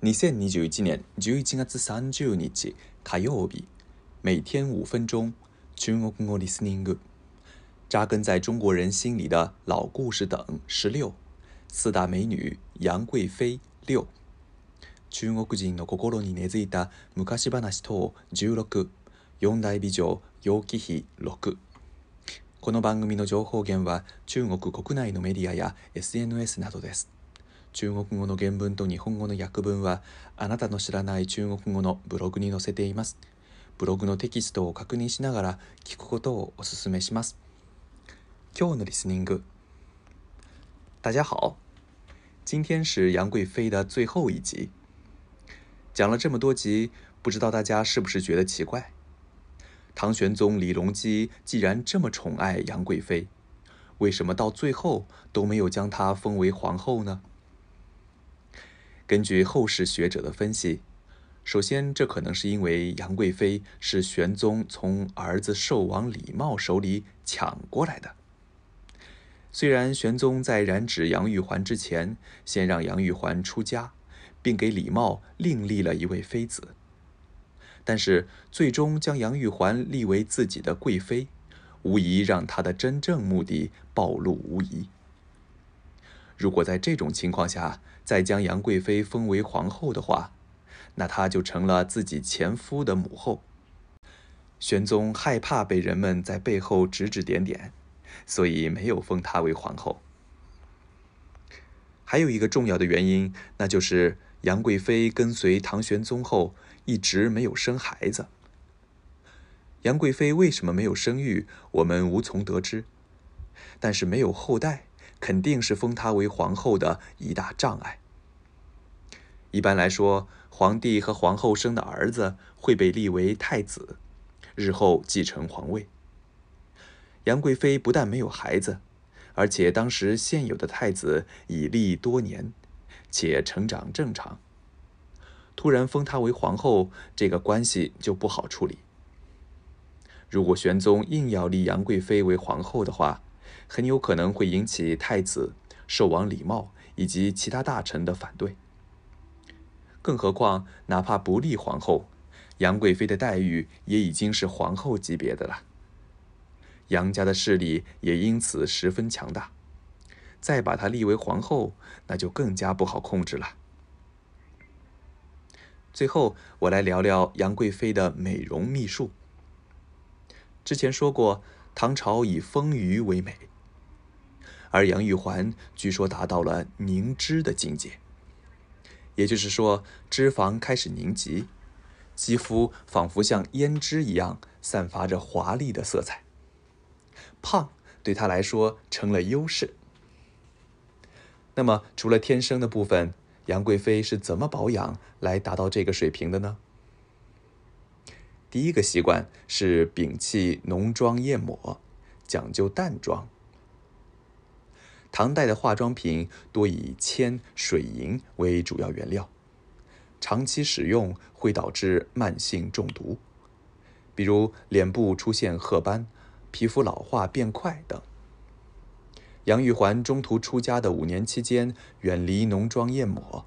2021年11月30日火曜日，每天5分钟，中国語リスニング，扎根在中国人心里的老故事等16四大美女杨贵妃六，中国人の心に根付いた昔話等十六、四大美女楊貴妃六。この番組の情報源は中国国内のメディアや SNS などです。中国語の原文と日本語の訳文はあなたの知らない中国語のブログに載せています。ブログのテキストを確認しながら聞くことをお勧めします。今日のリスニング。大家好，今天是杨贵妃的最后一集。讲了这么多集，不知道大家是不是觉得奇怪？唐玄宗李隆基既然这么宠爱杨贵妃，为什么到最后都没有将她封为皇后呢？根据后世学者的分析，首先，这可能是因为杨贵妃是玄宗从儿子寿王李瑁手里抢过来的。虽然玄宗在染指杨玉环之前，先让杨玉环出家，并给李瑁另立了一位妃子，但是最终将杨玉环立为自己的贵妃，无疑让他的真正目的暴露无遗。如果在这种情况下再将杨贵妃封为皇后的话，那她就成了自己前夫的母后。玄宗害怕被人们在背后指指点点，所以没有封她为皇后。还有一个重要的原因，那就是杨贵妃跟随唐玄宗后一直没有生孩子。杨贵妃为什么没有生育，我们无从得知，但是没有后代。肯定是封她为皇后的一大障碍。一般来说，皇帝和皇后生的儿子会被立为太子，日后继承皇位。杨贵妃不但没有孩子，而且当时现有的太子已立多年，且成长正常。突然封她为皇后，这个关系就不好处理。如果玄宗硬要立杨贵妃为皇后的话，很有可能会引起太子、寿王李茂以及其他大臣的反对。更何况，哪怕不立皇后，杨贵妃的待遇也已经是皇后级别的了。杨家的势力也因此十分强大。再把她立为皇后，那就更加不好控制了。最后，我来聊聊杨贵妃的美容秘术。之前说过。唐朝以丰腴为美，而杨玉环据说达到了凝脂的境界，也就是说，脂肪开始凝集，肌肤仿佛像胭脂一样，散发着华丽的色彩。胖对她来说成了优势。那么，除了天生的部分，杨贵妃是怎么保养来达到这个水平的呢？第一个习惯是摒弃浓妆艳抹，讲究淡妆。唐代的化妆品多以铅、水银为主要原料，长期使用会导致慢性中毒，比如脸部出现褐斑、皮肤老化变快等。杨玉环中途出家的五年期间，远离浓妆艳抹；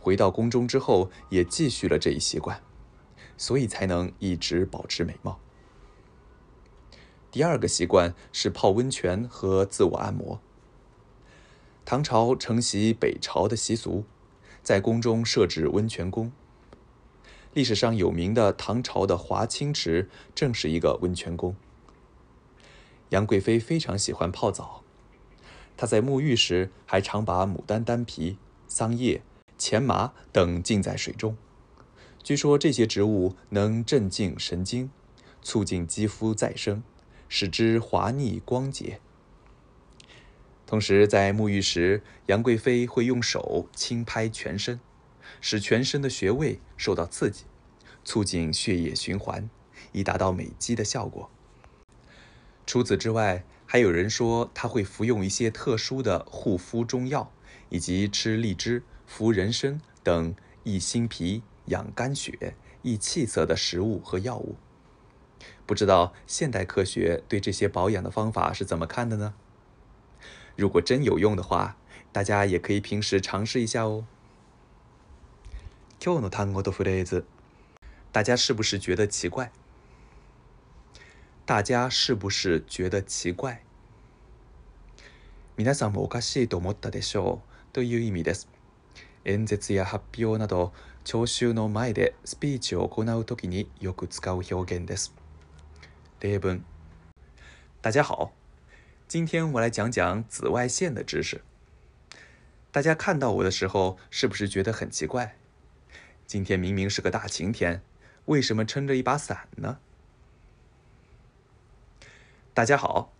回到宫中之后，也继续了这一习惯。所以才能一直保持美貌。第二个习惯是泡温泉和自我按摩。唐朝承袭北朝的习俗，在宫中设置温泉宫。历史上有名的唐朝的华清池，正是一个温泉宫。杨贵妃非常喜欢泡澡，她在沐浴时还常把牡丹、丹皮、桑叶、钱麻等浸在水中。据说这些植物能镇静神经，促进肌肤再生，使之滑腻光洁。同时，在沐浴时，杨贵妃会用手轻拍全身，使全身的穴位受到刺激，促进血液循环，以达到美肌的效果。除此之外，还有人说她会服用一些特殊的护肤中药，以及吃荔枝、服人参等益心脾。养肝血、益气色的食物和药物，不知道现代科学对这些保养的方法是怎么看的呢？如果真有用的话，大家也可以平时尝试一下哦。大家是不是觉得奇怪？大家是不是觉得奇怪？大家是不是觉得奇怪？演説や発表など聴衆の前でスピーチを行うときによく使う表現です。例文：大家好，今天我来讲讲紫外线的知识。大家看到我的时候，是不是觉得很奇怪？今天明明是个大晴天，为什么撑着一把伞呢？大家好，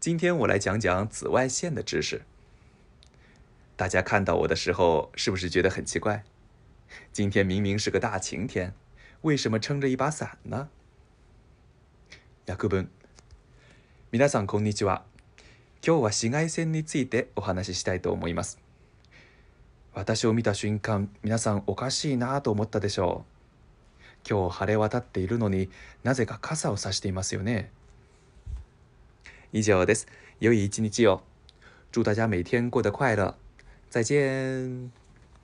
今天我来讲讲紫外线的知识。大家看到我的时候，是不是觉得很奇怪？今天明明是个大晴天，为什么撑着一把伞呢？訳文皆さんこんにちは。今日は紫外線についてお話ししたいと思います。私を見た瞬間、皆さんおかしいなと思ったでしょう。今日晴れ渡っているのになぜか傘を差していますよね。以上です。良い一日を。祝大家每天过得快乐。再见。